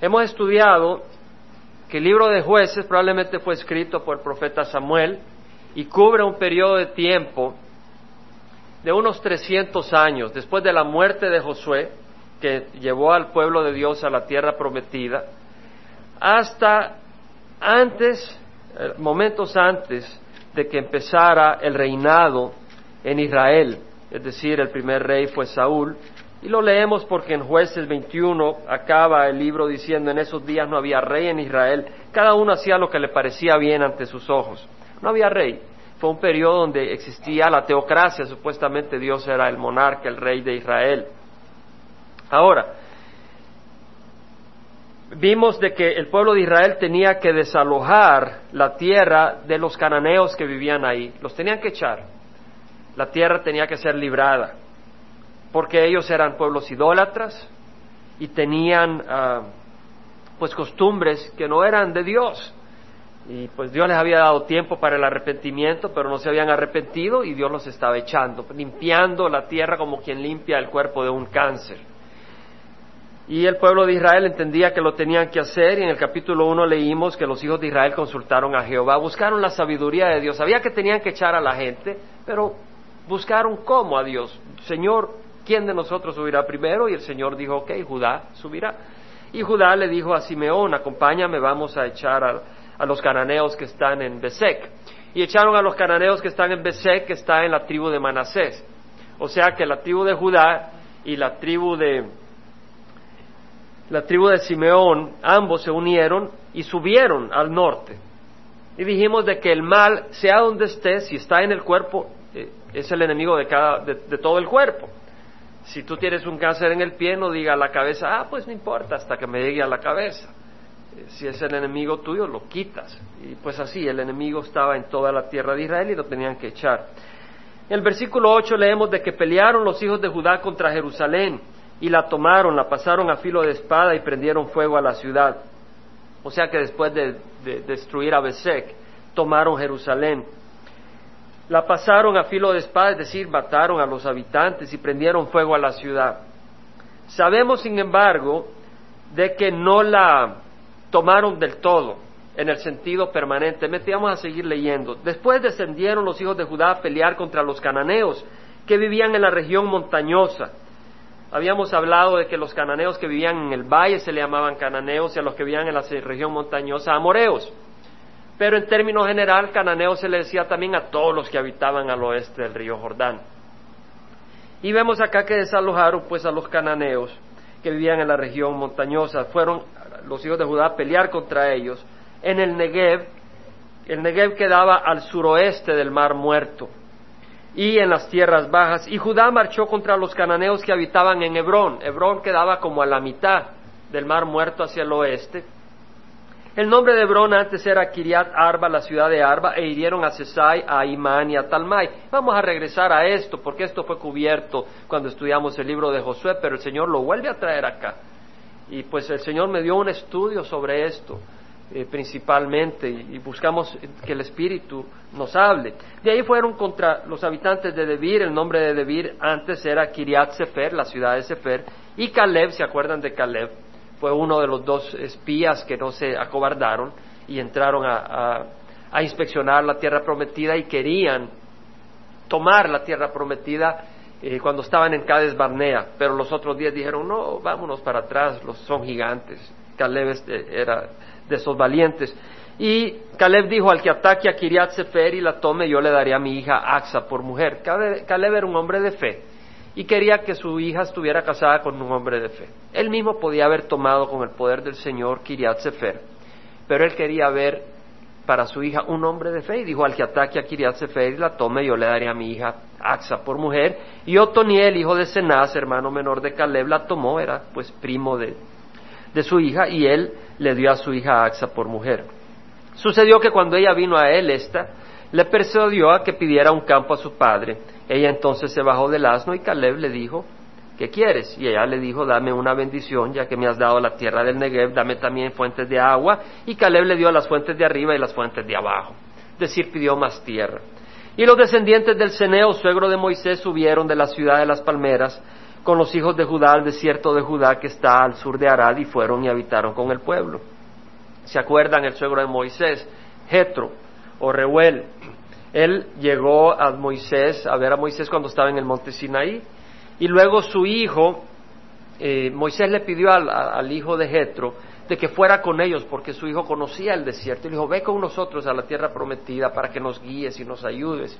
Hemos estudiado que el libro de jueces probablemente fue escrito por el profeta Samuel y cubre un periodo de tiempo de unos 300 años después de la muerte de Josué, que llevó al pueblo de Dios a la tierra prometida, hasta antes, eh, momentos antes de que empezara el reinado en Israel, es decir, el primer rey fue Saúl, y lo leemos porque en jueces 21 acaba el libro diciendo, en esos días no había rey en Israel, cada uno hacía lo que le parecía bien ante sus ojos, no había rey. Fue un periodo donde existía la teocracia, supuestamente Dios era el monarca, el rey de Israel. Ahora, vimos de que el pueblo de Israel tenía que desalojar la tierra de los cananeos que vivían ahí, los tenían que echar. La tierra tenía que ser librada porque ellos eran pueblos idólatras y tenían ah, pues costumbres que no eran de Dios. Y pues Dios les había dado tiempo para el arrepentimiento, pero no se habían arrepentido y Dios los estaba echando, limpiando la tierra como quien limpia el cuerpo de un cáncer. Y el pueblo de Israel entendía que lo tenían que hacer y en el capítulo 1 leímos que los hijos de Israel consultaron a Jehová, buscaron la sabiduría de Dios, sabía que tenían que echar a la gente, pero buscaron cómo a Dios. Señor, ¿quién de nosotros subirá primero? Y el Señor dijo, ok, Judá subirá. Y Judá le dijo a Simeón, acompáñame, vamos a echar a, los cananeos que están en Besek. Y echaron a los cananeos que están en Besek, que está en la tribu de Manasés. O sea que la tribu de Judá y la tribu de la tribu de Simeón, ambos se unieron y subieron al norte. Y dijimos de que el mal, sea donde esté, si está en el cuerpo, eh, es el enemigo de, cada, de todo el cuerpo. Si tú tienes un cáncer en el pie, no diga a la cabeza, ah, pues no importa hasta que me llegue a la cabeza. Eh, si es el enemigo tuyo, lo quitas. Y pues así, el enemigo estaba en toda la tierra de Israel y lo tenían que echar. En el versículo 8 leemos de que pelearon los hijos de Judá contra Jerusalén y la tomaron, la pasaron a filo de espada y prendieron fuego a la ciudad. O sea que después de, de destruir a Besek, tomaron Jerusalén la pasaron a filo de espada, es decir, mataron a los habitantes y prendieron fuego a la ciudad. Sabemos, sin embargo, de que no la tomaron del todo, en el sentido permanentemente. Vamos a seguir leyendo. Después descendieron los hijos de Judá a pelear contra los cananeos, que vivían en la región montañosa. Habíamos hablado de que los cananeos que vivían en el valle se le llamaban cananeos y a los que vivían en la región montañosa amoreos. Pero en términos general, cananeo se le decía también a todos los que habitaban al oeste del río Jordán. Y vemos acá que desalojaron pues a los cananeos que vivían en la región montañosa. Fueron los hijos de Judá a pelear contra ellos en el Negev. El Negev quedaba al suroeste del Mar Muerto y en las tierras bajas. Y Judá marchó contra los cananeos que habitaban en Hebrón. Hebrón quedaba como a la mitad del Mar Muerto hacia el oeste el nombre de Hebrón antes era Kiriat Arba, la ciudad de Arba, e hirieron a Sesai, a Imán y a Talmai. Vamos a regresar a esto, porque esto fue cubierto cuando estudiamos el libro de Josué, pero el Señor lo vuelve a traer acá. Y pues el Señor me dio un estudio sobre esto, eh, principalmente, y, buscamos que el Espíritu nos hable. De ahí fueron contra los habitantes de Debir, el nombre de Debir antes era Kiriat Sefer, la ciudad de Sefer, y Caleb, ¿se acuerdan de Caleb? Fue uno de los dos espías que no se acobardaron y entraron a, inspeccionar la tierra prometida y querían tomar la tierra prometida eh, cuando estaban en Cades Barnea, pero los otros días dijeron, no, vámonos para atrás, los son gigantes. Caleb este, era de esos valientes. Y Caleb dijo, al que ataque a Kiriat Sefer y la tome, yo le daré a mi hija Axa por mujer. Caleb era un hombre de fe y quería que su hija estuviera casada con un hombre de fe. Él mismo podía haber tomado con el poder del Señor Kiriat Sefer, pero él quería ver para su hija un hombre de fe y dijo al que ataque a Kiriat Sefer y la tome, yo le daré a mi hija Axa por mujer. Y Otoniel, hijo de Senaz, hermano menor de Caleb, la tomó, era pues primo de, de su hija, y él le dio a su hija Axa por mujer. Sucedió que cuando ella vino a él, esta, le persuadió a que pidiera un campo a su padre ella entonces se bajó del asno y Caleb le dijo, ¿qué quieres? Y ella le dijo, dame una bendición, ya que me has dado la tierra del Negev, dame también fuentes de agua. Y Caleb le dio las fuentes de arriba y las fuentes de abajo. Es decir, pidió más tierra. Y los descendientes del Ceneo, suegro de Moisés, subieron de la ciudad de las palmeras con los hijos de Judá al desierto de Judá que está al sur de Arad y fueron y habitaron con el pueblo. ¿Se acuerdan el suegro de Moisés? Jetro o Reuel. Él llegó a Moisés, a ver a Moisés cuando estaba en el monte Sinaí, y luego su hijo, eh, Moisés le pidió al, hijo de Jetro de que fuera con ellos, porque su hijo conocía el desierto, y le dijo, ve con nosotros a la tierra prometida para que nos guíes y nos ayudes.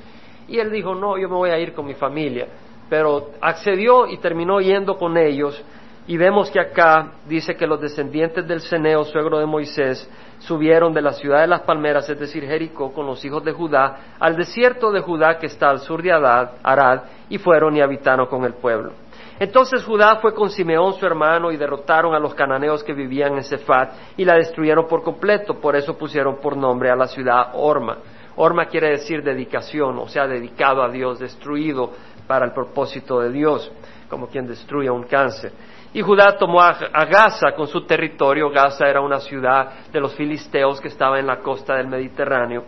Y él dijo, no, yo me voy a ir con mi familia. Pero accedió y terminó yendo con ellos. Y vemos que acá dice que los descendientes del Ceneo, suegro de Moisés, subieron de la ciudad de las palmeras, es decir, Jericó, con los hijos de Judá, al desierto de Judá que está al sur de Arad, y fueron y habitaron con el pueblo. Entonces Judá fue con Simeón su hermano y derrotaron a los cananeos que vivían en Cefat y la destruyeron por completo, por eso pusieron por nombre a la ciudad Orma. Orma quiere decir dedicación, o sea, dedicado a Dios, destruido para el propósito de Dios, como quien destruye un cáncer. Y Judá tomó a, Gaza con su territorio. Gaza era una ciudad de los filisteos que estaba en la costa del Mediterráneo.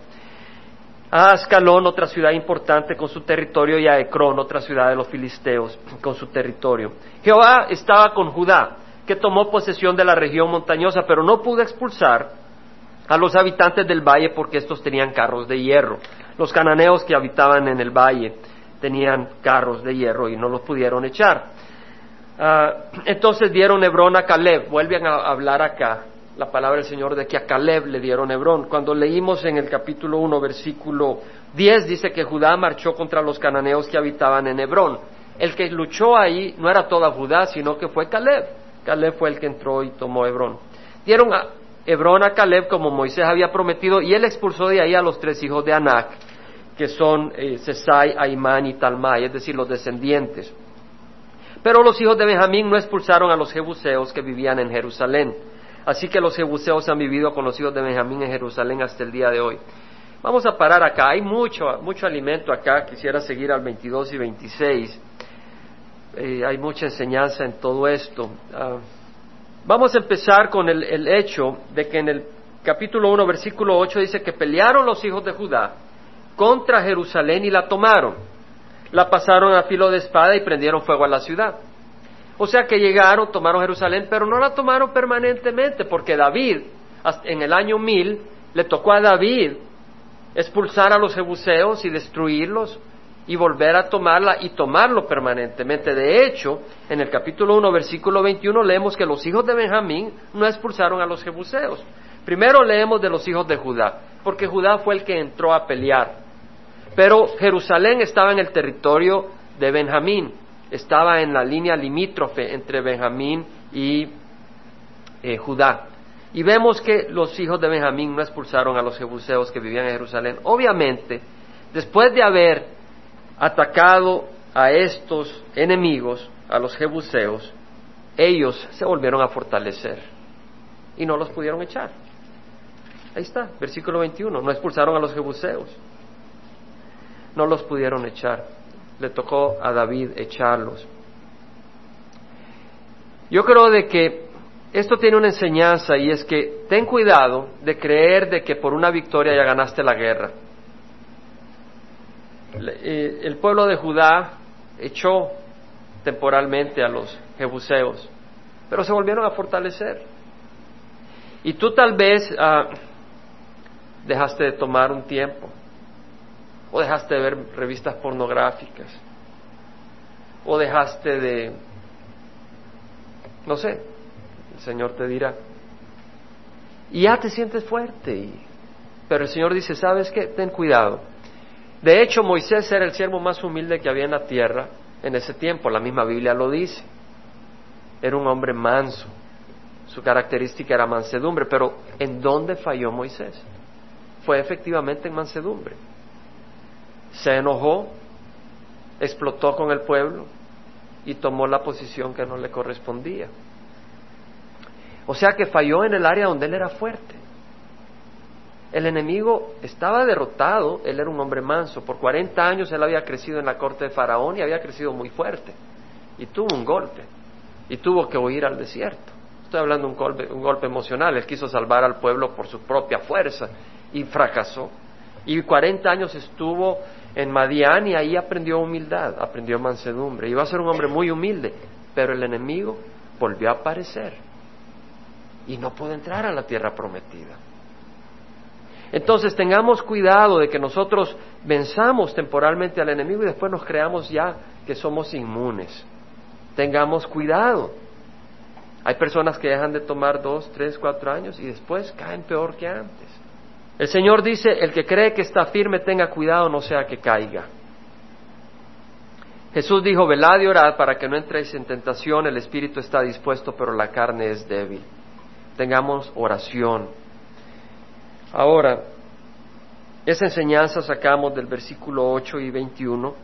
A Ascalón, otra ciudad importante con su territorio, y a Ecrón, otra ciudad de los filisteos con su territorio. Jehová estaba con Judá, que tomó posesión de la región montañosa, pero no pudo expulsar a los habitantes del valle porque estos tenían carros de hierro. Los cananeos que habitaban en el valle tenían carros de hierro y no los pudieron echar. Ah, entonces dieron Hebrón a Caleb. Vuelven a hablar acá la palabra del Señor de que a Caleb le dieron Hebrón. Cuando leímos en el capítulo 1, versículo 10, dice que Judá marchó contra los cananeos que habitaban en Hebrón. El que luchó ahí no era toda Judá, sino que fue Caleb. Caleb fue el que entró y tomó Hebrón. Dieron a Hebrón a Caleb como Moisés había prometido y él expulsó de ahí a los tres hijos de Anac, que son eh, Sesai, Aimán y Talmai, es decir, los descendientes. Pero los hijos de Benjamín no expulsaron a los jebuseos que vivían en Jerusalén. Así que los jebuseos han vivido con los hijos de Benjamín en Jerusalén hasta el día de hoy. Vamos a parar acá. Hay mucho, mucho alimento acá. Quisiera seguir al 22 y 26. Eh, hay mucha enseñanza en todo esto. Ah, vamos a empezar con el, el hecho de que en el capítulo 1, versículo 8 dice que pelearon los hijos de Judá contra Jerusalén y la tomaron la pasaron a filo de espada y prendieron fuego a la ciudad. O sea que llegaron, tomaron Jerusalén, pero no la tomaron permanentemente, porque David, en el año mil, le tocó a David expulsar a los jebuseos y destruirlos y volver a tomarla y tomarlo permanentemente. De hecho, en el capítulo 1, versículo 21, leemos que los hijos de Benjamín no expulsaron a los jebuseos. Primero leemos de los hijos de Judá, porque Judá fue el que entró a pelear. Pero Jerusalén estaba en el territorio de Benjamín, estaba en la línea limítrofe entre Benjamín y eh, Judá. Y vemos que los hijos de Benjamín no expulsaron a los jebuseos que vivían en Jerusalén. Obviamente, después de haber atacado a estos enemigos, a los jebuseos, ellos se volvieron a fortalecer y no los pudieron echar. Ahí está, versículo 21, no expulsaron a los jebuseos no los pudieron echar. Le tocó a David echarlos. Yo creo de que esto tiene una enseñanza y es que ten cuidado de creer de que por una victoria ya ganaste la guerra. Eh, el pueblo de Judá echó temporalmente a los jebuseos, pero se volvieron a fortalecer. Y tú tal vez ah, dejaste de tomar un tiempo, o dejaste de ver revistas pornográficas, o dejaste de, no sé, el Señor te dirá, y ya te sientes fuerte, pero el Señor dice, ¿sabes qué? Ten cuidado. De hecho, Moisés era el siervo más humilde que había en la tierra en ese tiempo, la misma Biblia lo dice. Era un hombre manso, su característica era mansedumbre, pero ¿en dónde falló Moisés? Fue efectivamente en mansedumbre se enojó, explotó con el pueblo y tomó la posición que no le correspondía. O sea que falló en el área donde él era fuerte. El enemigo estaba derrotado, él era un hombre manso, por 40 años él había crecido en la corte de Faraón y había crecido muy fuerte. Y tuvo un golpe, y tuvo que huir al desierto. Estoy hablando de un golpe, un golpe emocional, él quiso salvar al pueblo por su propia fuerza y fracasó. Y 40 años estuvo en Madián y ahí aprendió humildad, aprendió mansedumbre. Iba a ser un hombre muy humilde, pero el enemigo volvió a aparecer y no pudo entrar a la tierra prometida. Entonces tengamos cuidado de que nosotros venzamos temporalmente al enemigo y después nos creamos ya que somos inmunes. Tengamos cuidado. Hay personas que dejan de tomar dos, tres, cuatro años y después caen peor que antes. El Señor dice, el que cree que está firme tenga cuidado, no sea que caiga. Jesús dijo, velad y orad para que no entréis en tentación, el espíritu está dispuesto, pero la carne es débil. Tengamos oración. Ahora, esa enseñanza sacamos del versículo 8 y 21.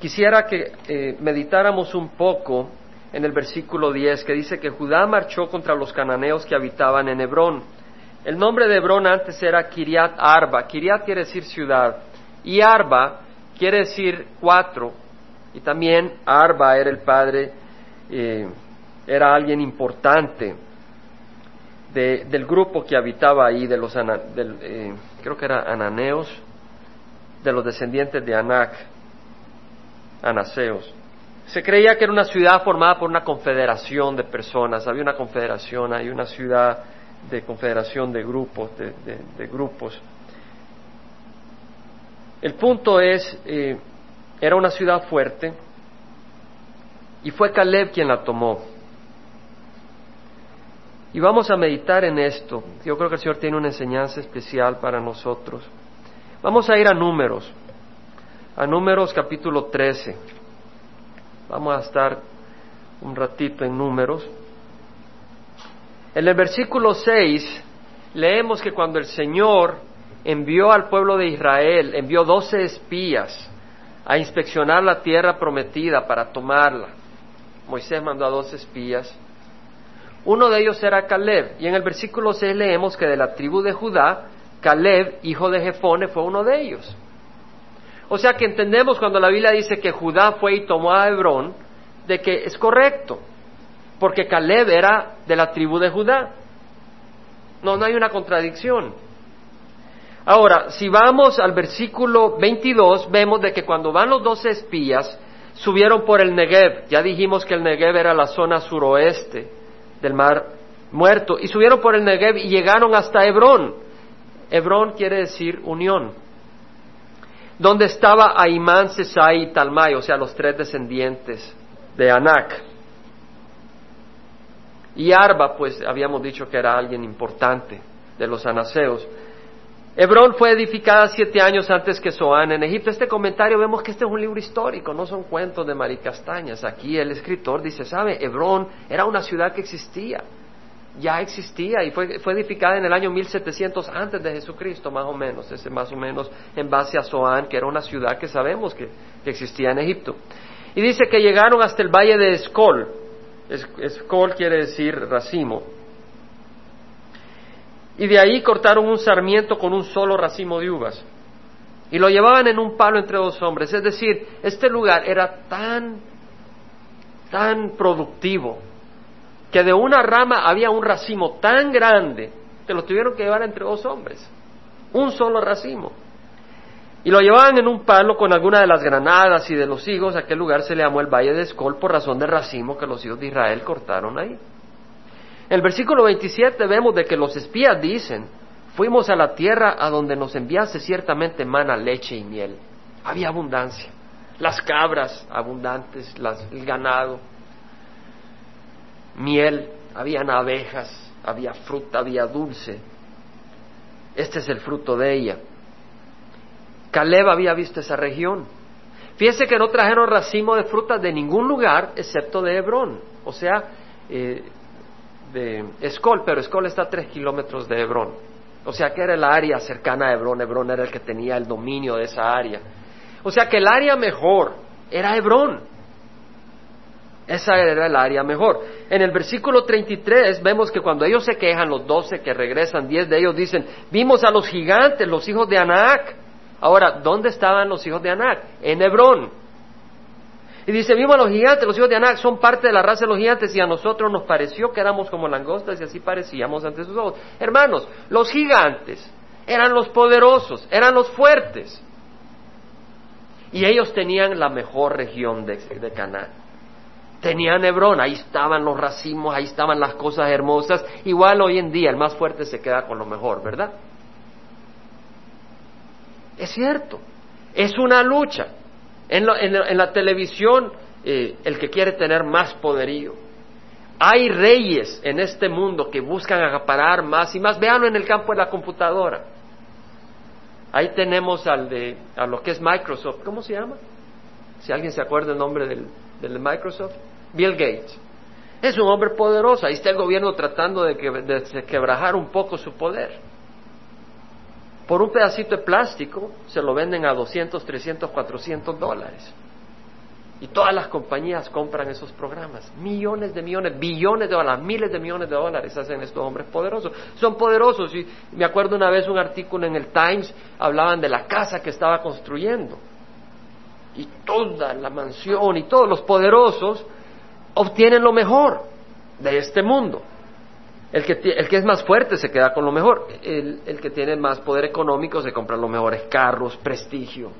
Quisiera que eh, meditáramos un poco en el versículo 10 que dice que Judá marchó contra los cananeos que habitaban en Hebrón. El nombre de Hebrón antes era Kiriat Arba. Kiriat quiere decir ciudad y Arba quiere decir cuatro. Y también Arba era el padre, eh, era alguien importante del grupo que habitaba ahí, de los eh, creo que era ananeos, de los descendientes de Anac, anaseos. Se creía que era una ciudad formada por una confederación de personas, había una confederación, hay una ciudad de confederación de grupos, de, grupos. El punto es, eh, era una ciudad fuerte y fue Caleb quien la tomó. Y vamos a meditar en esto. Yo creo que el Señor tiene una enseñanza especial para nosotros. Vamos a ir a números, a números capítulo 13. Vamos a estar un ratito en números. En el versículo 6 leemos que cuando el Señor envió al pueblo de Israel, envió doce espías a inspeccionar la tierra prometida para tomarla. Moisés mandó a doce espías uno de ellos era Caleb, y en el versículo 6 leemos que de la tribu de Judá, Caleb, hijo de Jefone, fue uno de ellos. O sea que entendemos cuando la Biblia dice que Judá fue y tomó a Hebrón, de que es correcto, porque Caleb era de la tribu de Judá. No, no hay una contradicción. Ahora, si vamos al versículo 22, vemos de que cuando van los dos espías, subieron por el Negev. Ya dijimos que el Negev era la zona suroeste del mar muerto, y subieron por el Negev y llegaron hasta Hebrón. Hebrón quiere decir unión, donde estaba Aimán, Sesai y Talmai, o sea, los tres descendientes de Anak. Y Arba, pues habíamos dicho que era alguien importante de los anaseos. Hebrón fue edificada siete años antes que Zoán en Egipto. Este comentario vemos que este es un libro histórico, no son cuentos de maricastañas. Aquí el escritor dice, ¿sabe? Hebrón era una ciudad que existía, ya existía y fue, fue edificada en el año 1700 antes de Jesucristo, más o menos. Ese más o menos en base a Zoán, que era una ciudad que sabemos que, existía en Egipto. Y dice que llegaron hasta el valle de Escol. Escol quiere decir racimo y de ahí cortaron un sarmiento con un solo racimo de uvas. Y lo llevaban en un palo entre dos hombres. Es decir, este lugar era tan, tan productivo que de una rama había un racimo tan grande que lo tuvieron que llevar entre dos hombres. Un solo racimo. Y lo llevaban en un palo con alguna de las granadas y de los higos. A aquel lugar se le llamó el Valle de Escol por razón del racimo que los hijos de Israel cortaron ahí. En el versículo 27 vemos de que los espías dicen, fuimos a la tierra a donde nos enviase ciertamente mana, leche y miel. Había abundancia. Las cabras abundantes, el ganado, miel, habían abejas, había fruta, había dulce. Este es el fruto de ella. Caleb había visto esa región. Fíjese que no trajeron racimo de frutas de ningún lugar excepto de Hebrón. O sea, eh, de Escol, pero Escol está a tres kilómetros de Hebrón. O sea que era el área cercana a Hebrón, Hebrón era el que tenía el dominio de esa área. O sea que el área mejor era Hebrón. Esa era el área mejor. En el versículo 33 vemos que cuando ellos se quejan, los doce que regresan, diez de ellos dicen, vimos a los gigantes, los hijos de Anac. Ahora, ¿dónde estaban los hijos de Anac? En Hebrón. Y dice, vimos a los gigantes, los hijos de Anak son parte de la raza de los gigantes y a nosotros nos pareció que éramos como langostas y así parecíamos ante sus ojos. Hermanos, los gigantes eran los poderosos, eran los fuertes. Y ellos tenían la mejor región de, de Canaán. Tenían Hebrón, ahí estaban los racimos, ahí estaban las cosas hermosas. Igual hoy en día el más fuerte se queda con lo mejor, ¿verdad? Es cierto, es una lucha. En, la televisión, eh, el que quiere tener más poderío. Hay reyes en este mundo que buscan acaparar más y más. Veanlo en el campo de la computadora. Ahí tenemos al de, a lo que es Microsoft. ¿Cómo se llama? Si alguien se acuerda el nombre del, del Microsoft. Bill Gates. Es un hombre poderoso. Ahí está el gobierno tratando de, que, de quebrajar un poco su poder. Por un pedacito de plástico se lo venden a 200, 300, 400 dólares. Y todas las compañías compran esos programas. Millones de millones, billones de dólares, miles de millones de dólares hacen estos hombres poderosos. Son poderosos. Y me acuerdo una vez un artículo en el Times, hablaban de la casa que estaba construyendo. Y toda la mansión y todos los poderosos obtienen lo mejor de este mundo. El que, es más fuerte se queda con lo mejor. El, el que tiene más poder económico se compra los mejores carros, prestigio.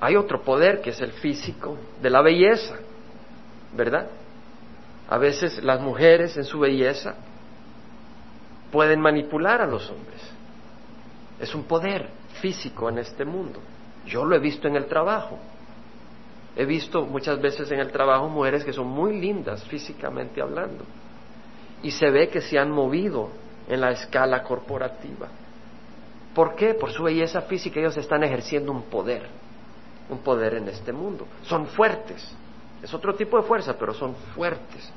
Hay otro poder que es el físico, de la belleza, ¿verdad? A veces las mujeres en su belleza pueden manipular a los hombres. Es un poder físico en este mundo. Yo lo he visto en el trabajo. He visto muchas veces en el trabajo mujeres que son muy lindas físicamente hablando y se ve que se han movido en la escala corporativa. ¿Por qué? Por su belleza física ellos están ejerciendo un poder, un poder en este mundo. Son fuertes, es otro tipo de fuerza, pero son fuertes.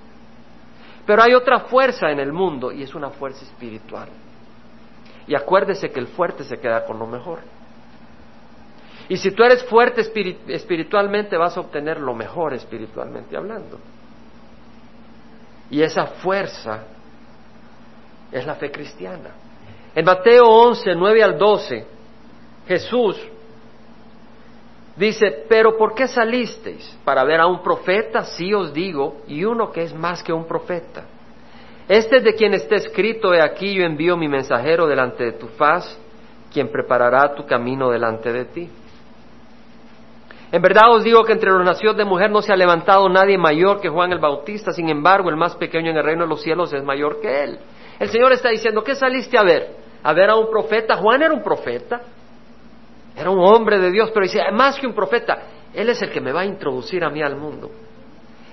Pero hay otra fuerza en el mundo y es una fuerza espiritual. Y acuérdese que el fuerte se queda con lo mejor. Y si tú eres fuerte espiritualmente vas a obtener lo mejor espiritualmente hablando. Y esa fuerza es la fe cristiana. En Mateo 11, 9 al 12, Jesús dice, pero ¿por qué salisteis? ¿Para ver a un profeta? Sí os digo, y uno que es más que un profeta. Este es de quien está escrito, he aquí yo envío mi mensajero delante de tu faz, quien preparará tu camino delante de ti. En verdad os digo que entre los nacidos de mujer no se ha levantado nadie mayor que Juan el Bautista, sin embargo el más pequeño en el reino de los cielos es mayor que él. El Señor está diciendo, ¿qué saliste a ver? ¿A ver a un profeta? Juan era un profeta, era un hombre de Dios, pero dice, más que un profeta, Él es el que me va a introducir a mí al mundo.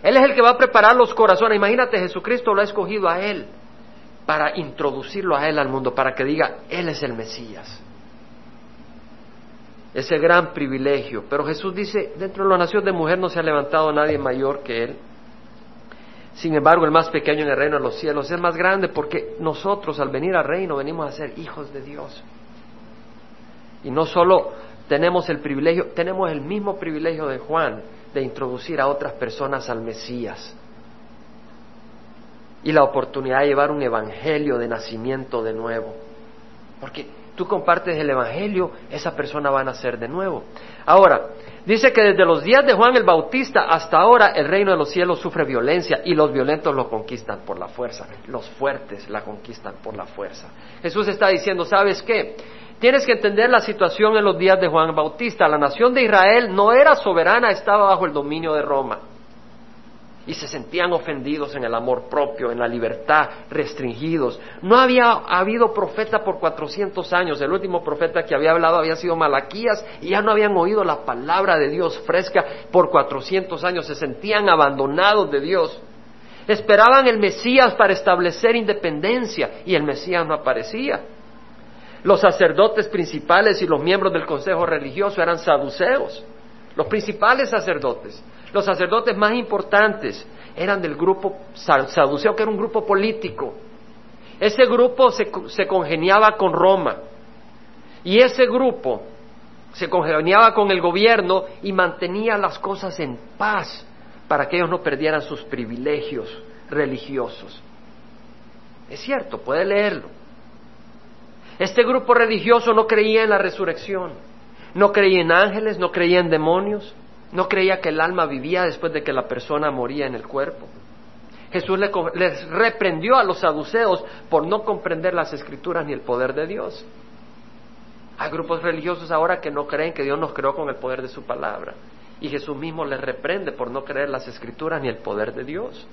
Él es el que va a preparar los corazones. Imagínate, Jesucristo lo ha escogido a Él para introducirlo a Él al mundo, para que diga, Él es el Mesías ese gran privilegio. Pero Jesús dice, dentro de la nación de mujer no se ha levantado nadie mayor que Él. Sin embargo, el más pequeño en el reino de los cielos es más grande porque nosotros al venir al reino venimos a ser hijos de Dios. Y no solo tenemos el privilegio, tenemos el mismo privilegio de Juan de introducir a otras personas al Mesías. Y la oportunidad de llevar un evangelio de nacimiento de nuevo. Porque tú compartes el Evangelio, esa persona va a nacer de nuevo. Ahora, dice que desde los días de Juan el Bautista hasta ahora el reino de los cielos sufre violencia y los violentos lo conquistan por la fuerza, los fuertes la conquistan por la fuerza. Jesús está diciendo, ¿sabes qué? Tienes que entender la situación en los días de Juan el Bautista. La nación de Israel no era soberana, estaba bajo el dominio de Roma y se sentían ofendidos en el amor propio, en la libertad, restringidos. No había habido profeta por 400 años. El último profeta que había hablado había sido Malaquías y ya no habían oído la palabra de Dios fresca por 400 años. Se sentían abandonados de Dios. Esperaban el Mesías para establecer independencia y el Mesías no aparecía. Los sacerdotes principales y los miembros del consejo religioso eran saduceos, los principales sacerdotes los sacerdotes más importantes eran del grupo saduceo, que era un grupo político. Ese grupo se, se congeniaba con Roma. Y ese grupo se congeniaba con el gobierno y mantenía las cosas en paz para que ellos no perdieran sus privilegios religiosos. Es cierto, puede leerlo. Este grupo religioso no creía en la resurrección, no creía en ángeles, no creía en demonios, no creía que el alma vivía después de que la persona moría en el cuerpo. Jesús les reprendió a los saduceos por no comprender las escrituras ni el poder de Dios. Hay grupos religiosos ahora que no creen que Dios nos creó con el poder de su palabra. Y Jesús mismo les reprende por no creer las escrituras ni el poder de Dios.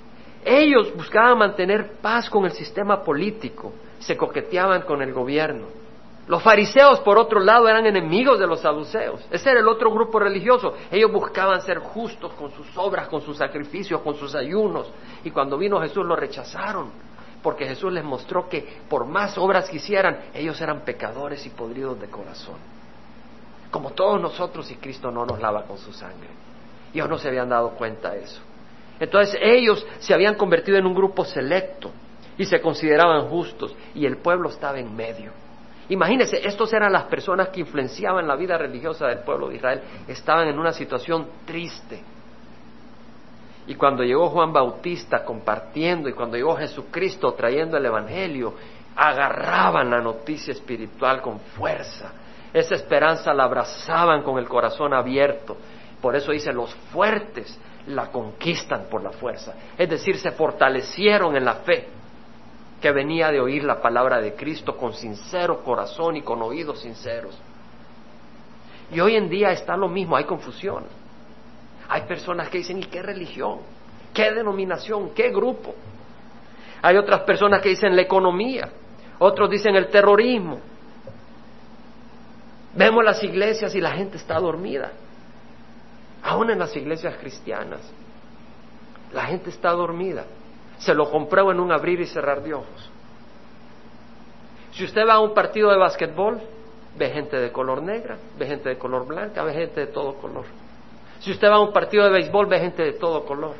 Ellos buscaban mantener paz con el sistema político, se coqueteaban con el gobierno. Los fariseos, por otro lado, eran enemigos de los saduceos. Ese era el otro grupo religioso. Ellos buscaban ser justos con sus obras, con sus sacrificios, con sus ayunos. Y cuando vino Jesús lo rechazaron, porque Jesús les mostró que por más obras que hicieran, ellos eran pecadores y podridos de corazón. Como todos nosotros y Cristo no nos lava con su sangre. Ellos no se habían dado cuenta de eso. Entonces ellos se habían convertido en un grupo selecto y se consideraban justos y el pueblo estaba en medio. Imagínense, estos eran las personas que influenciaban la vida religiosa del pueblo de Israel, estaban en una situación triste. Y cuando llegó Juan Bautista compartiendo y cuando llegó Jesucristo trayendo el Evangelio, agarraban la noticia espiritual con fuerza. Esa esperanza la abrazaban con el corazón abierto. Por eso dice, los fuertes la conquistan por la fuerza. Es decir, se fortalecieron en la fe que venía de oír la palabra de Cristo con sincero corazón y con oídos sinceros. Y hoy en día está lo mismo, hay confusión. Hay personas que dicen, ¿y qué religión? ¿Qué denominación? ¿Qué grupo? Hay otras personas que dicen la economía, otros dicen el terrorismo. Vemos las iglesias y la gente está dormida aún en las iglesias cristianas. La gente está dormida. Se lo compruebo en un abrir y cerrar de ojos. Si usted va a un partido de básquetbol, ve gente de color negra, ve gente de color blanca, ve gente de todo color. Si usted va a un partido de béisbol, ve gente de todo color.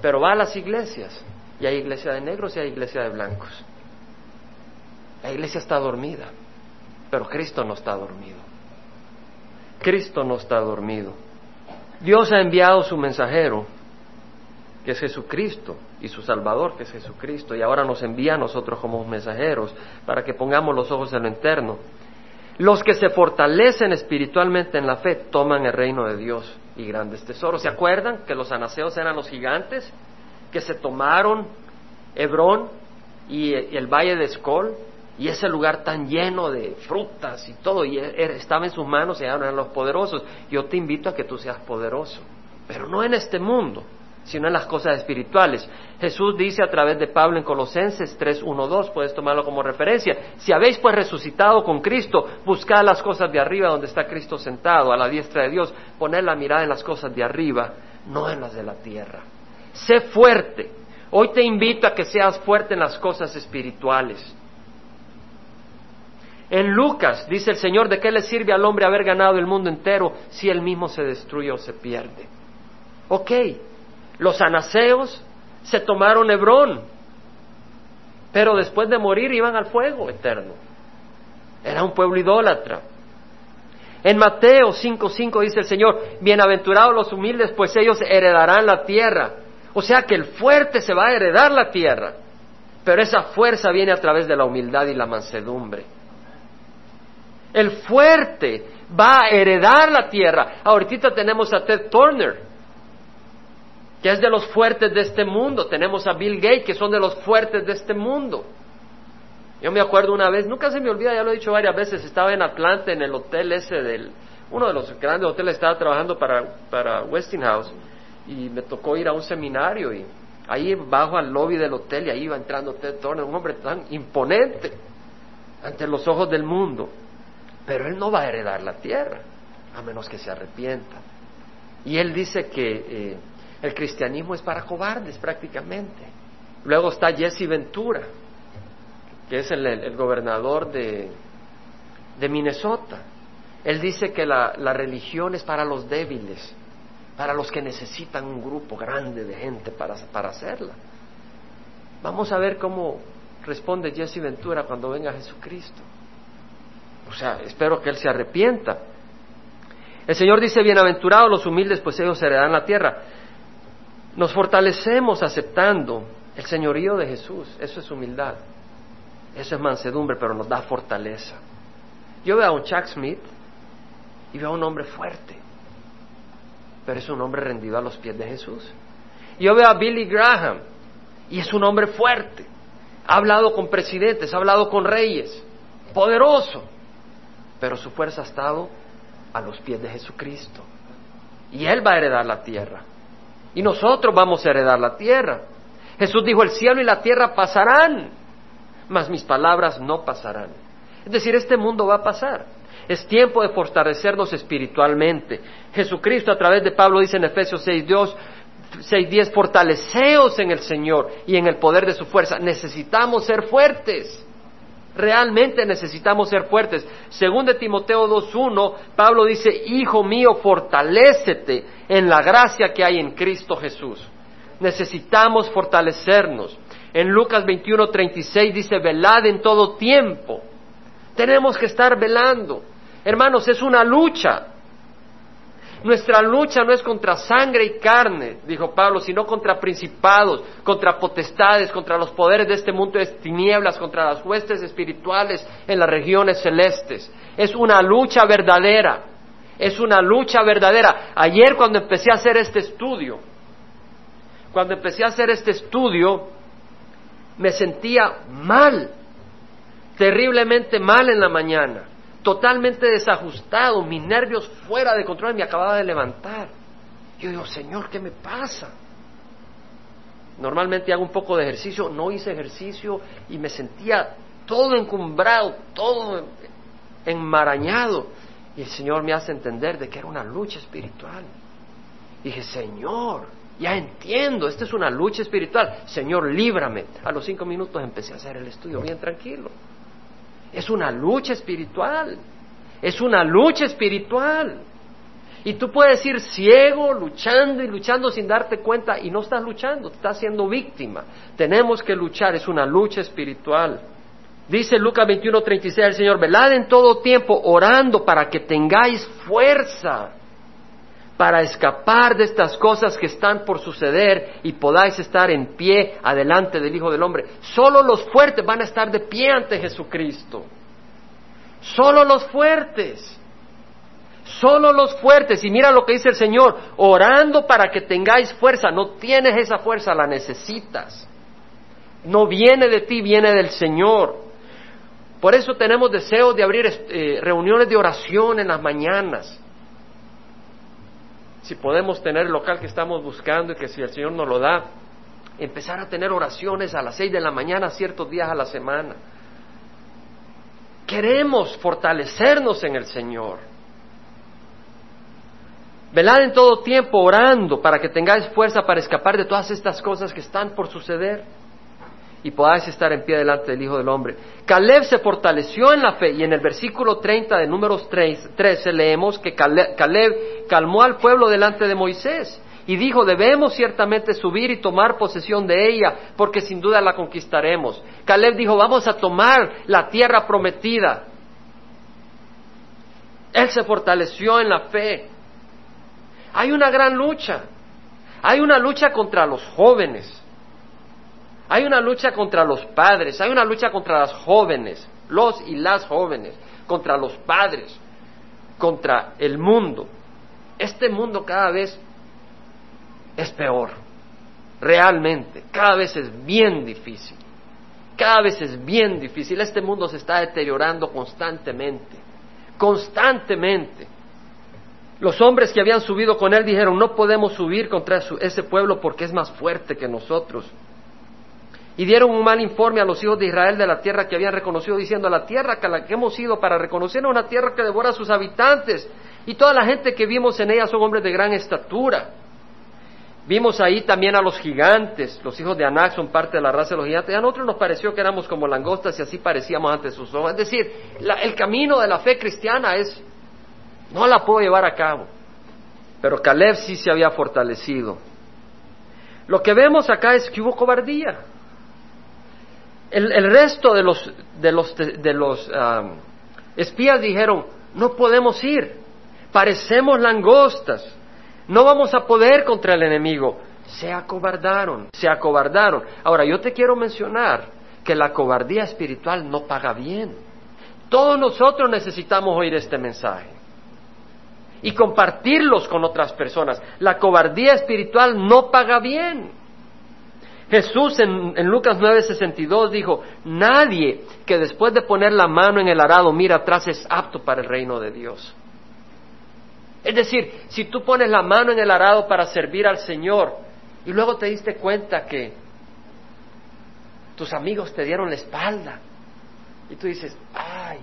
Pero va a las iglesias y hay iglesia de negros y hay iglesia de blancos. La iglesia está dormida, pero Cristo no está dormido. Cristo no está dormido. Dios ha enviado su mensajero, que es Jesucristo, y su Salvador, que es Jesucristo, y ahora nos envía a nosotros como mensajeros para que pongamos los ojos en lo interno. Los que se fortalecen espiritualmente en la fe toman el reino de Dios y grandes tesoros. ¿Se acuerdan que los anaseos eran los gigantes que se tomaron Hebrón y el valle de Escol y ese lugar tan lleno de frutas y todo, y e, er, estaba en sus manos y eran los poderosos. Yo te invito a que tú seas poderoso, pero no en este mundo, sino en las cosas espirituales. Jesús dice a través de Pablo en Colosenses 3, 1, 2, puedes tomarlo como referencia, si habéis pues resucitado con Cristo, buscad las cosas de arriba donde está Cristo sentado, a la diestra de Dios, poner la mirada en las cosas de arriba, no en las de la tierra. Sé fuerte. Hoy te invito a que seas fuerte en las cosas espirituales. En Lucas dice el Señor, ¿de qué le sirve al hombre haber ganado el mundo entero si él mismo se destruye o se pierde? Ok, los anaseos se tomaron Hebrón, pero después de morir iban al fuego eterno. Era un pueblo idólatra. En Mateo 5:5 dice el Señor, bienaventurados los humildes, pues ellos heredarán la tierra. O sea que el fuerte se va a heredar la tierra, pero esa fuerza viene a través de la humildad y la mansedumbre. El fuerte va a heredar la tierra. Ahorita tenemos a Ted Turner, que es de los fuertes de este mundo. Tenemos a Bill Gates, que son de los fuertes de este mundo. Yo me acuerdo una vez, nunca se me olvida, ya lo he dicho varias veces, estaba en Atlanta, en el hotel ese del, uno de los grandes hoteles, estaba trabajando para, para Westinghouse y me tocó ir a un seminario y ahí bajo al lobby del hotel y ahí iba entrando Ted Turner, un hombre tan imponente ante los ojos del mundo. Pero él no va a heredar la tierra, a menos que se arrepienta. Y él dice que eh, el cristianismo es para cobardes prácticamente. Luego está Jesse Ventura, que es el, gobernador de, de, Minnesota. Él dice que la, religión es para los débiles, para los que necesitan un grupo grande de gente para, para hacerla. Vamos a ver cómo responde Jesse Ventura cuando venga Jesucristo. O sea, espero que Él se arrepienta. El Señor dice, bienaventurados los humildes, pues ellos heredarán la tierra. Nos fortalecemos aceptando el señorío de Jesús. Eso es humildad. Eso es mansedumbre, pero nos da fortaleza. Yo veo a un Chuck Smith y veo a un hombre fuerte, pero es un hombre rendido a los pies de Jesús. Yo veo a Billy Graham y es un hombre fuerte. Ha hablado con presidentes, ha hablado con reyes, poderoso, pero su fuerza ha estado a los pies de Jesucristo. Y Él va a heredar la tierra. Y nosotros vamos a heredar la tierra. Jesús dijo, el cielo y la tierra pasarán, mas mis palabras no pasarán. Es decir, este mundo va a pasar. Es tiempo de fortalecernos espiritualmente. Jesucristo a través de Pablo dice en Efesios 6, Dios, 6.10, fortaleceos en el Señor y en el poder de su fuerza. Necesitamos ser fuertes. Realmente necesitamos ser fuertes. Según de Timoteo 2.1, Pablo dice, Hijo mío, fortalécete en la gracia que hay en Cristo Jesús. Necesitamos fortalecernos. En Lucas 21.36 dice, velad en todo tiempo. Tenemos que estar velando. Hermanos, es una lucha. Nuestra lucha no es contra sangre y carne, dijo Pablo, sino contra principados, contra potestades, contra los poderes de este mundo de tinieblas, contra las huestes espirituales en las regiones celestes. Es una lucha verdadera, es una lucha verdadera. Ayer cuando empecé a hacer este estudio, cuando empecé a hacer este estudio, me sentía mal, terriblemente mal en la mañana totalmente desajustado, mis nervios fuera de control, me acababa de levantar. Yo digo, Señor, ¿qué me pasa? Normalmente hago un poco de ejercicio, no hice ejercicio y me sentía todo encumbrado, todo enmarañado. Y el Señor me hace entender de que era una lucha espiritual. dije, Señor, ya entiendo, esta es una lucha espiritual. Señor, líbrame. A los cinco minutos empecé a hacer el estudio bien tranquilo. Es una lucha espiritual. Es una lucha espiritual. Y tú puedes ir ciego, luchando y luchando sin darte cuenta y no estás luchando, estás siendo víctima. Tenemos que luchar, es una lucha espiritual. Dice Lucas 21:36 el Señor, velad en todo tiempo orando para que tengáis fuerza para escapar de estas cosas que están por suceder y podáis estar en pie adelante del Hijo del Hombre. Solo los fuertes van a estar de pie ante Jesucristo. Solo los fuertes. Solo los fuertes. Y mira lo que dice el Señor, orando para que tengáis fuerza. No tienes esa fuerza, la necesitas. No viene de ti, viene del Señor. Por eso tenemos deseo de abrir eh, reuniones de oración en las mañanas si podemos tener el local que estamos buscando y que si el Señor nos lo da, empezar a tener oraciones a las seis de la mañana ciertos días a la semana. Queremos fortalecernos en el Señor. Velad en todo tiempo orando para que tengáis fuerza para escapar de todas estas cosas que están por suceder y podáis estar en pie delante del Hijo del Hombre. Caleb se fortaleció en la fe y en el versículo 30 de números 13 leemos que Caleb calmó al pueblo delante de Moisés y dijo, debemos ciertamente subir y tomar posesión de ella, porque sin duda la conquistaremos. Caleb dijo, vamos a tomar la tierra prometida. Él se fortaleció en la fe. Hay una gran lucha. Hay una lucha contra los jóvenes. Hay una lucha contra los padres, hay una lucha contra las jóvenes, los y las jóvenes, contra los padres, contra el mundo. Este mundo cada vez es peor, realmente, cada vez es bien difícil, cada vez es bien difícil. Este mundo se está deteriorando constantemente, constantemente. Los hombres que habían subido con él dijeron, no podemos subir contra ese pueblo porque es más fuerte que nosotros y dieron un mal informe a los hijos de Israel de la tierra que habían reconocido, diciendo, la tierra que, la que hemos ido para reconocer es una tierra que devora a sus habitantes, y toda la gente que vimos en ella son hombres de gran estatura. Vimos ahí también a los gigantes, los hijos de Anac son parte de la raza de los gigantes, y a nosotros nos pareció que éramos como langostas y así parecíamos ante sus ojos. Es decir, el camino de la fe cristiana es, no la puedo llevar a cabo, pero Caleb sí se había fortalecido. Lo que vemos acá es que hubo cobardía. El, resto de los, de los, de los espías dijeron, no podemos ir, parecemos langostas, no vamos a poder contra el enemigo. Se acobardaron, se acobardaron. Ahora, yo te quiero mencionar que la cobardía espiritual no paga bien. Todos nosotros necesitamos oír este mensaje y compartirlos con otras personas. La cobardía espiritual no paga bien. Jesús en, en Lucas 9:62 dijo, nadie que después de poner la mano en el arado mira atrás es apto para el reino de Dios. Es decir, si tú pones la mano en el arado para servir al Señor y luego te diste cuenta que tus amigos te dieron la espalda y tú dices, ay,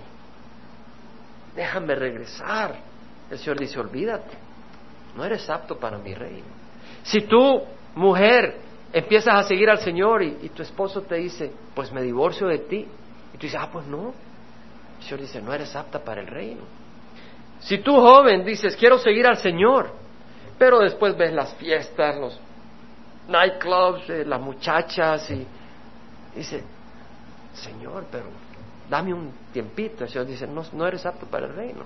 déjame regresar. El Señor dice, olvídate, no eres apto para mi reino. Si tú, mujer, empiezas a seguir al Señor y, tu esposo te dice, pues me divorcio de ti, y tú dices, ah, pues no. El Señor dice, no eres apta para el reino. Si tú, joven, dices, quiero seguir al Señor, pero después ves las fiestas, los nightclubs, eh, las muchachas, y dice, Señor, pero dame un tiempito. El Señor dice, no, no eres apto para el reino.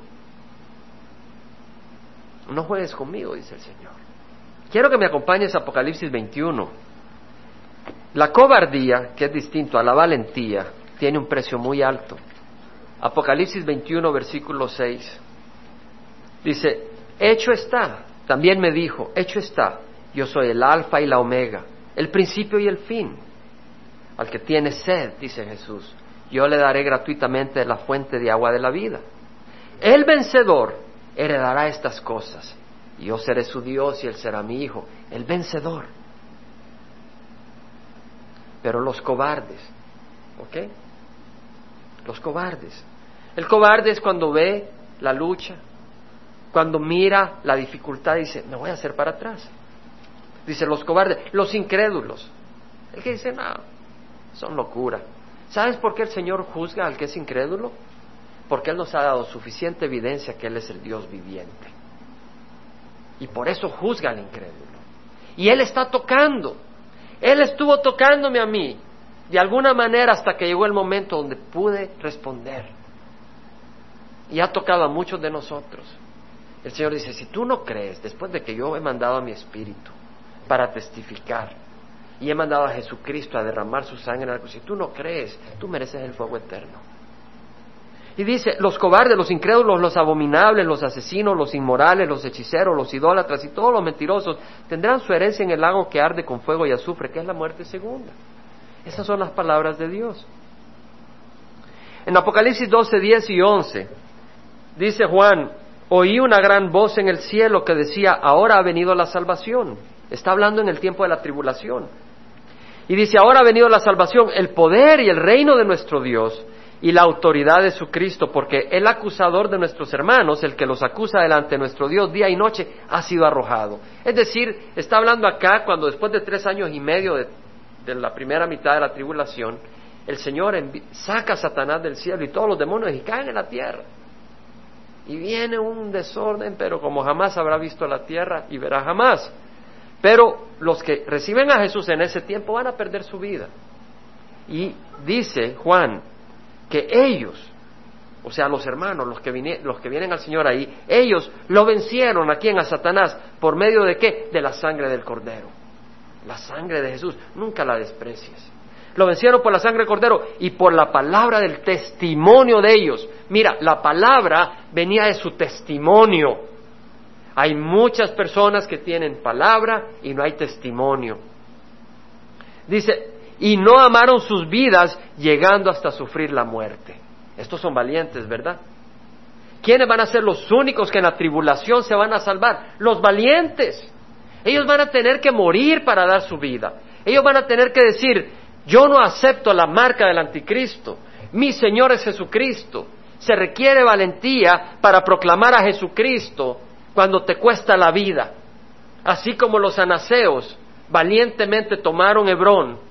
No juegues conmigo, dice el Señor. Quiero que me acompañes a Apocalipsis 21. La cobardía, que es distinto a la valentía, tiene un precio muy alto. Apocalipsis 21, versículo 6. Dice, hecho está. También me dijo, hecho está. Yo soy el alfa y la omega, el principio y el fin. Al que tiene sed, dice Jesús, yo le daré gratuitamente la fuente de agua de la vida. El vencedor heredará estas cosas. Yo seré su Dios y él será mi hijo. El vencedor. Pero los cobardes, ¿ok? Los cobardes. El cobarde es cuando ve la lucha, cuando mira la dificultad y dice, me voy a hacer para atrás. Dice los cobardes, los incrédulos. El que dice, no, son locura. ¿Sabes por qué el Señor juzga al que es incrédulo? Porque Él nos ha dado suficiente evidencia que Él es el Dios viviente. Y por eso juzga al incrédulo. Y Él está tocando. Él estuvo tocándome a mí de alguna manera hasta que llegó el momento donde pude responder. Y ha tocado a muchos de nosotros. El Señor dice, si tú no crees, después de que yo he mandado a mi espíritu para testificar, y he mandado a Jesucristo a derramar su sangre en la cruz. Si tú no crees, tú mereces el fuego eterno. Y dice, los cobardes, los incrédulos, los abominables, los asesinos, los inmorales, los hechiceros, los idólatras y todos los mentirosos tendrán su herencia en el lago que arde con fuego y azufre, que es la muerte segunda. Esas son las palabras de Dios. En Apocalipsis 12, 10 y 11, dice Juan, oí una gran voz en el cielo que decía, ahora ha venido la salvación. Está hablando en el tiempo de la tribulación. Y dice, ahora ha venido la salvación, el poder y el reino de nuestro Dios y la autoridad de su Cristo, porque el acusador de nuestros hermanos, el que los acusa delante de nuestro Dios día y noche, ha sido arrojado. Es decir, está hablando acá cuando después de tres años y medio de, la primera mitad de la tribulación, el Señor saca a Satanás del cielo y todos los demonios y caen en la tierra. Y viene un desorden, pero como jamás habrá visto la tierra y verá jamás. Pero los que reciben a Jesús en ese tiempo van a perder su vida. Y dice Juan que ellos, o sea, los hermanos, los que, los que vienen al Señor ahí, ellos lo vencieron aquí en a Satanás por medio de qué? De la sangre del Cordero. La sangre de Jesús, nunca la desprecies. Lo vencieron por la sangre del Cordero y por la palabra del testimonio de ellos. Mira, la palabra venía de su testimonio. Hay muchas personas que tienen palabra y no hay testimonio. Dice, y no amaron sus vidas llegando hasta sufrir la muerte. Estos son valientes, ¿verdad? ¿Quiénes van a ser los únicos que en la tribulación se van a salvar? Los valientes. Ellos van a tener que morir para dar su vida. Ellos van a tener que decir, yo no acepto la marca del anticristo. Mi Señor es Jesucristo. Se requiere valentía para proclamar a Jesucristo cuando te cuesta la vida. Así como los anaseos valientemente tomaron Hebrón,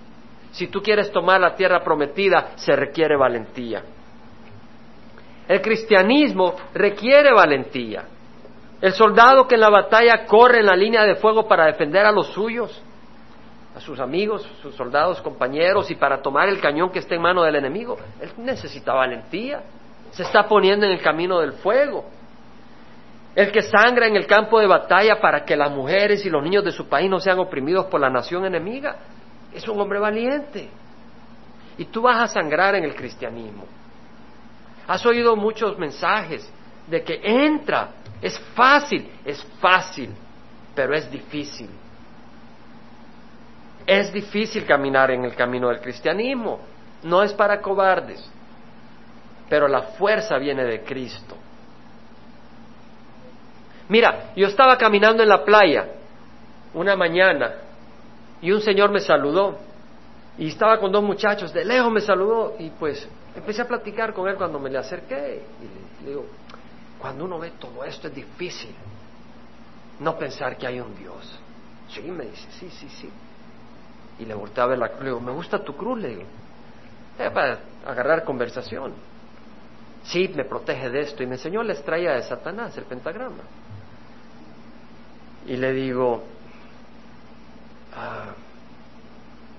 si tú quieres tomar la tierra prometida, se requiere valentía. El cristianismo requiere valentía. El soldado que en la batalla corre en la línea de fuego para defender a los suyos, a sus amigos, sus soldados, compañeros, y para tomar el cañón que está en mano del enemigo, él necesita valentía. Se está poniendo en el camino del fuego el que sangra en el campo de batalla para que las mujeres y los niños de su país no sean oprimidos por la nación enemiga, es un hombre valiente. Y tú vas a sangrar en el cristianismo. Has oído muchos mensajes de que entra, es fácil, es fácil, pero es difícil. Es difícil caminar en el camino del cristianismo, no es para cobardes, pero la fuerza viene de Cristo. Mira, yo estaba caminando en la playa una mañana y un señor me saludó y estaba con dos muchachos, de lejos me saludó y pues empecé a platicar con él cuando me le acerqué y le, digo, cuando uno ve todo esto es difícil no pensar que hay un Dios. Sí, me dice, sí, sí, sí. Y le volteé a ver la cruz, le digo, me gusta tu cruz, le digo, es para agarrar conversación. Sí, me protege de esto y me enseñó la estrella de Satanás, el pentagrama. Y le digo, ah,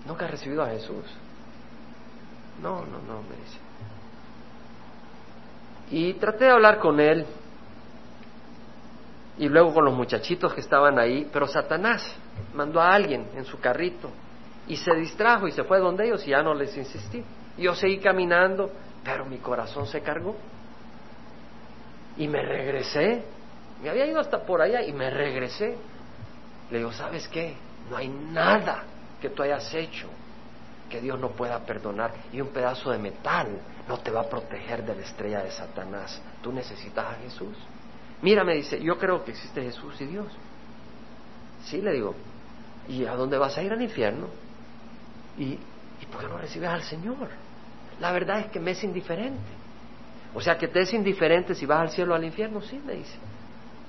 ¿nunca has recibido a Jesús? No, no, no, me dice. Y traté de hablar con él y luego con los muchachitos que estaban ahí, pero Satanás mandó a alguien en su carrito y se distrajo y se fue donde ellos y ya no les insistí. Yo seguí caminando, pero mi corazón se cargó. Y me regresé. Me había ido hasta por allá y me regresé. Le digo, ¿sabes qué? No hay nada que tú hayas hecho que Dios no pueda perdonar. Y un pedazo de metal no te va a proteger de la estrella de Satanás. Tú necesitas a Jesús. Mira, me dice, yo creo que existe Jesús y Dios. Sí, le digo, ¿y a dónde vas a ir al infierno? ¿Y, ¿y por qué no recibes al Señor? La verdad es que me es indiferente. O sea, que te es indiferente si vas al cielo o al infierno, sí, me dice.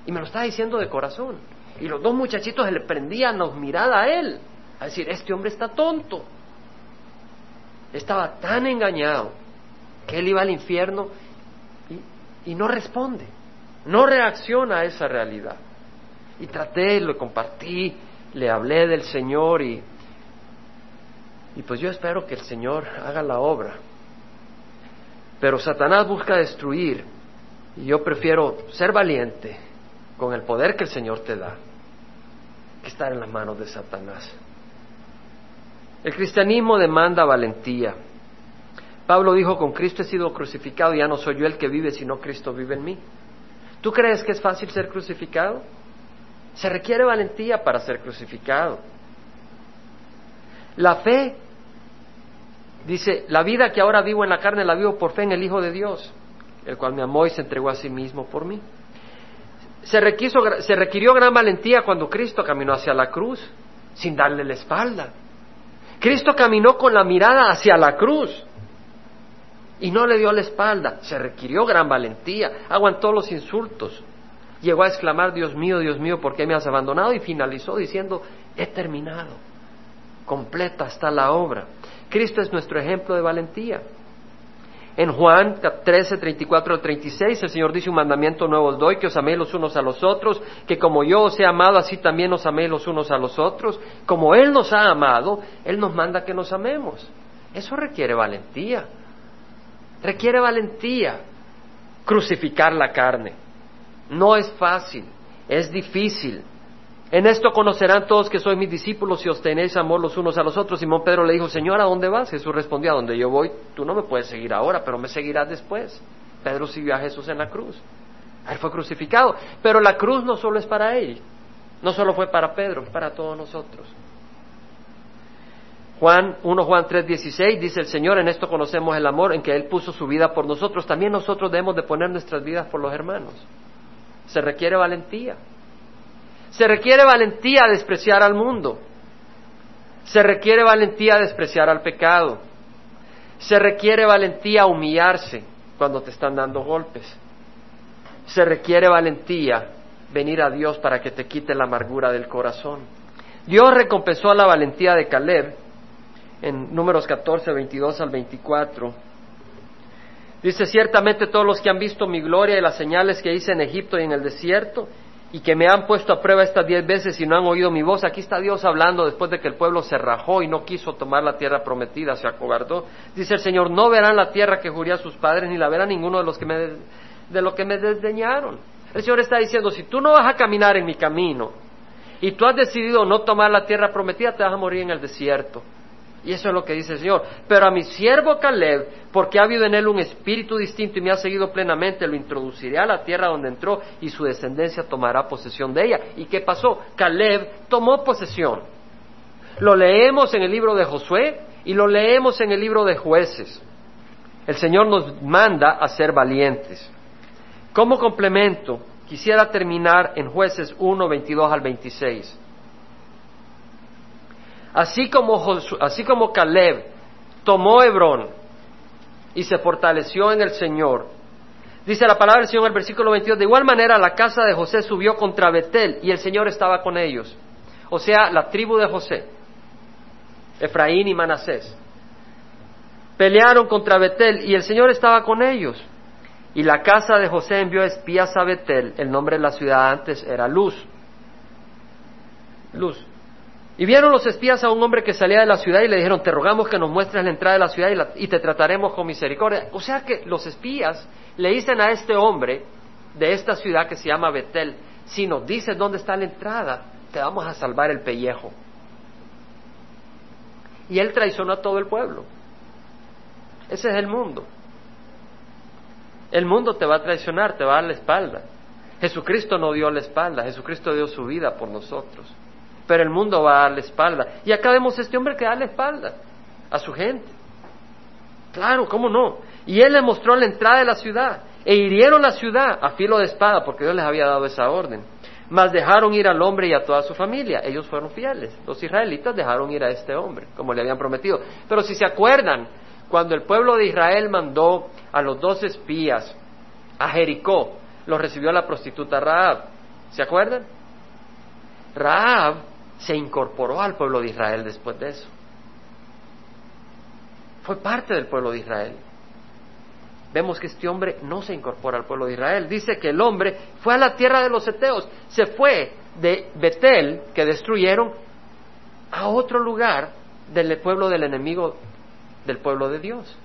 Y me lo está diciendo de corazón. Y los dos muchachitos le prendían los mirada a él, a decir, este hombre está tonto. Estaba tan engañado que él iba al infierno y, y no responde, no reacciona a esa realidad. Y traté, lo compartí, le hablé del Señor y, y pues yo espero que el Señor haga la obra. Pero Satanás busca destruir y yo prefiero ser valiente con el poder que el Señor te da que estar en las manos de Satanás. El cristianismo demanda valentía. Pablo dijo, con Cristo he sido crucificado, ya no soy yo el que vive, sino Cristo vive en mí. ¿Tú crees que es fácil ser crucificado? Se requiere valentía para ser crucificado. La fe Dice, la vida que ahora vivo en la carne la vivo por fe en el Hijo de Dios, el cual me amó y se entregó a sí mismo por mí. Se, requirió gran valentía cuando Cristo caminó hacia la cruz, sin darle la espalda. Cristo caminó con la mirada hacia la cruz y no le dio la espalda. Se requirió gran valentía, aguantó los insultos, llegó a exclamar, Dios mío, Dios mío, ¿por qué me has abandonado? Y finalizó diciendo, he terminado, completa está la obra. Cristo es nuestro ejemplo de valentía. En Juan 13, 34 al 36, el Señor dice un mandamiento nuevo os doy, que os améis los unos a los otros, que como yo os he amado, así también os améis los unos a los otros. Como Él nos ha amado, Él nos manda que nos amemos. Eso requiere valentía. Requiere valentía crucificar la carne. No es fácil, es difícil, en esto conocerán todos que sois mis discípulos si os tenéis amor los unos a los otros. Simón Pedro le dijo, Señor, ¿a dónde vas? Jesús respondió, a donde yo voy, tú no me puedes seguir ahora, pero me seguirás después. Pedro siguió a Jesús en la cruz. Él fue crucificado. Pero la cruz no solo es para él, no solo fue para Pedro, para todos nosotros. Juan 1 Juan 3, 16 dice el Señor, en esto conocemos el amor en que Él puso su vida por nosotros. También nosotros debemos de poner nuestras vidas por los hermanos. Se requiere valentía. Se requiere valentía a despreciar al mundo. Se requiere valentía a despreciar al pecado. Se requiere valentía a humillarse cuando te están dando golpes. Se requiere valentía venir a Dios para que te quite la amargura del corazón. Dios recompensó la valentía de Caleb en números 14, 22 al 24. Dice, ciertamente todos los que han visto mi gloria y las señales que hice en Egipto y en el desierto, y que me han puesto a prueba estas diez veces y no han oído mi voz. Aquí está Dios hablando después de que el pueblo se rajó y no quiso tomar la tierra prometida, se acobardó. Dice el Señor, no verán la tierra que juría a sus padres, ni la verán ninguno de los que me, de lo que me desdeñaron. El Señor está diciendo, si tú no vas a caminar en mi camino y tú has decidido no tomar la tierra prometida, te vas a morir en el desierto. Y eso es lo que dice el Señor. Pero a mi siervo Caleb, porque ha habido en él un espíritu distinto y me ha seguido plenamente, lo introduciré a la tierra donde entró y su descendencia tomará posesión de ella. ¿Y qué pasó? Caleb tomó posesión. Lo leemos en el libro de Josué y lo leemos en el libro de jueces. El Señor nos manda a ser valientes. Como complemento, quisiera terminar en jueces 1, 22 al 26. Así como, Caleb tomó Hebrón y se fortaleció en el Señor, dice la palabra del Señor en el versículo 22, de igual manera la casa de José subió contra Betel y el Señor estaba con ellos. O sea, la tribu de José, Efraín y Manasés, pelearon contra Betel y el Señor estaba con ellos. Y la casa de José envió espías a Betel, el nombre de la ciudad antes era Luz. Luz. Y vieron los espías a un hombre que salía de la ciudad y le dijeron, te rogamos que nos muestres la entrada de la ciudad y, te trataremos con misericordia. O sea que los espías le dicen a este hombre de esta ciudad que se llama Betel, si nos dices dónde está la entrada, te vamos a salvar el pellejo. Y él traicionó a todo el pueblo. Ese es el mundo. El mundo te va a traicionar, te va a dar la espalda. Jesucristo no dio la espalda, Jesucristo dio su vida por nosotros pero el mundo va a dar la espalda. Y acá vemos a este hombre que da la espalda a su gente. Claro, ¿cómo no? Y él le mostró la entrada de la ciudad e hirieron la ciudad a filo de espada porque Dios les había dado esa orden. Mas dejaron ir al hombre y a toda su familia. Ellos fueron fieles. Los israelitas dejaron ir a este hombre, como le habían prometido. Pero si se acuerdan, cuando el pueblo de Israel mandó a los dos espías a Jericó, los recibió la prostituta Raab. ¿Se acuerdan? Raab se incorporó al pueblo de Israel después de eso. Fue parte del pueblo de Israel. Vemos que este hombre no se incorpora al pueblo de Israel. Dice que el hombre fue a la tierra de los Eteos, se fue de Betel, que destruyeron, a otro lugar del pueblo del enemigo del pueblo de Dios.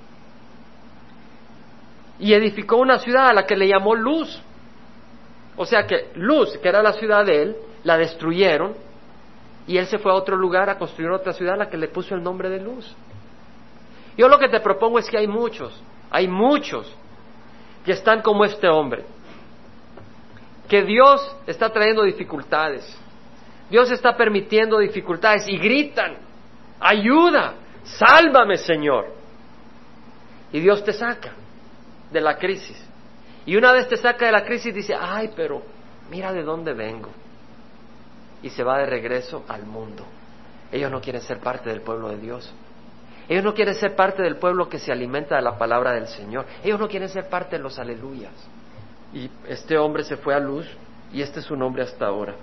Y edificó una ciudad a la que le llamó Luz. O sea que Luz, que era la ciudad de él, la destruyeron y él se fue a otro lugar a construir otra ciudad a la que le puso el nombre de luz. Yo lo que te propongo es que hay muchos, hay muchos que están como este hombre, que Dios está trayendo dificultades, Dios está permitiendo dificultades y gritan, ayuda, sálvame Señor. Y Dios te saca de la crisis. Y una vez te saca de la crisis dice, ay, pero mira de dónde vengo y se va de regreso al mundo. Ellos no quieren ser parte del pueblo de Dios. Ellos no quieren ser parte del pueblo que se alimenta de la palabra del Señor. Ellos no quieren ser parte de los aleluyas. Y este hombre se fue a luz y este es su nombre hasta ahora.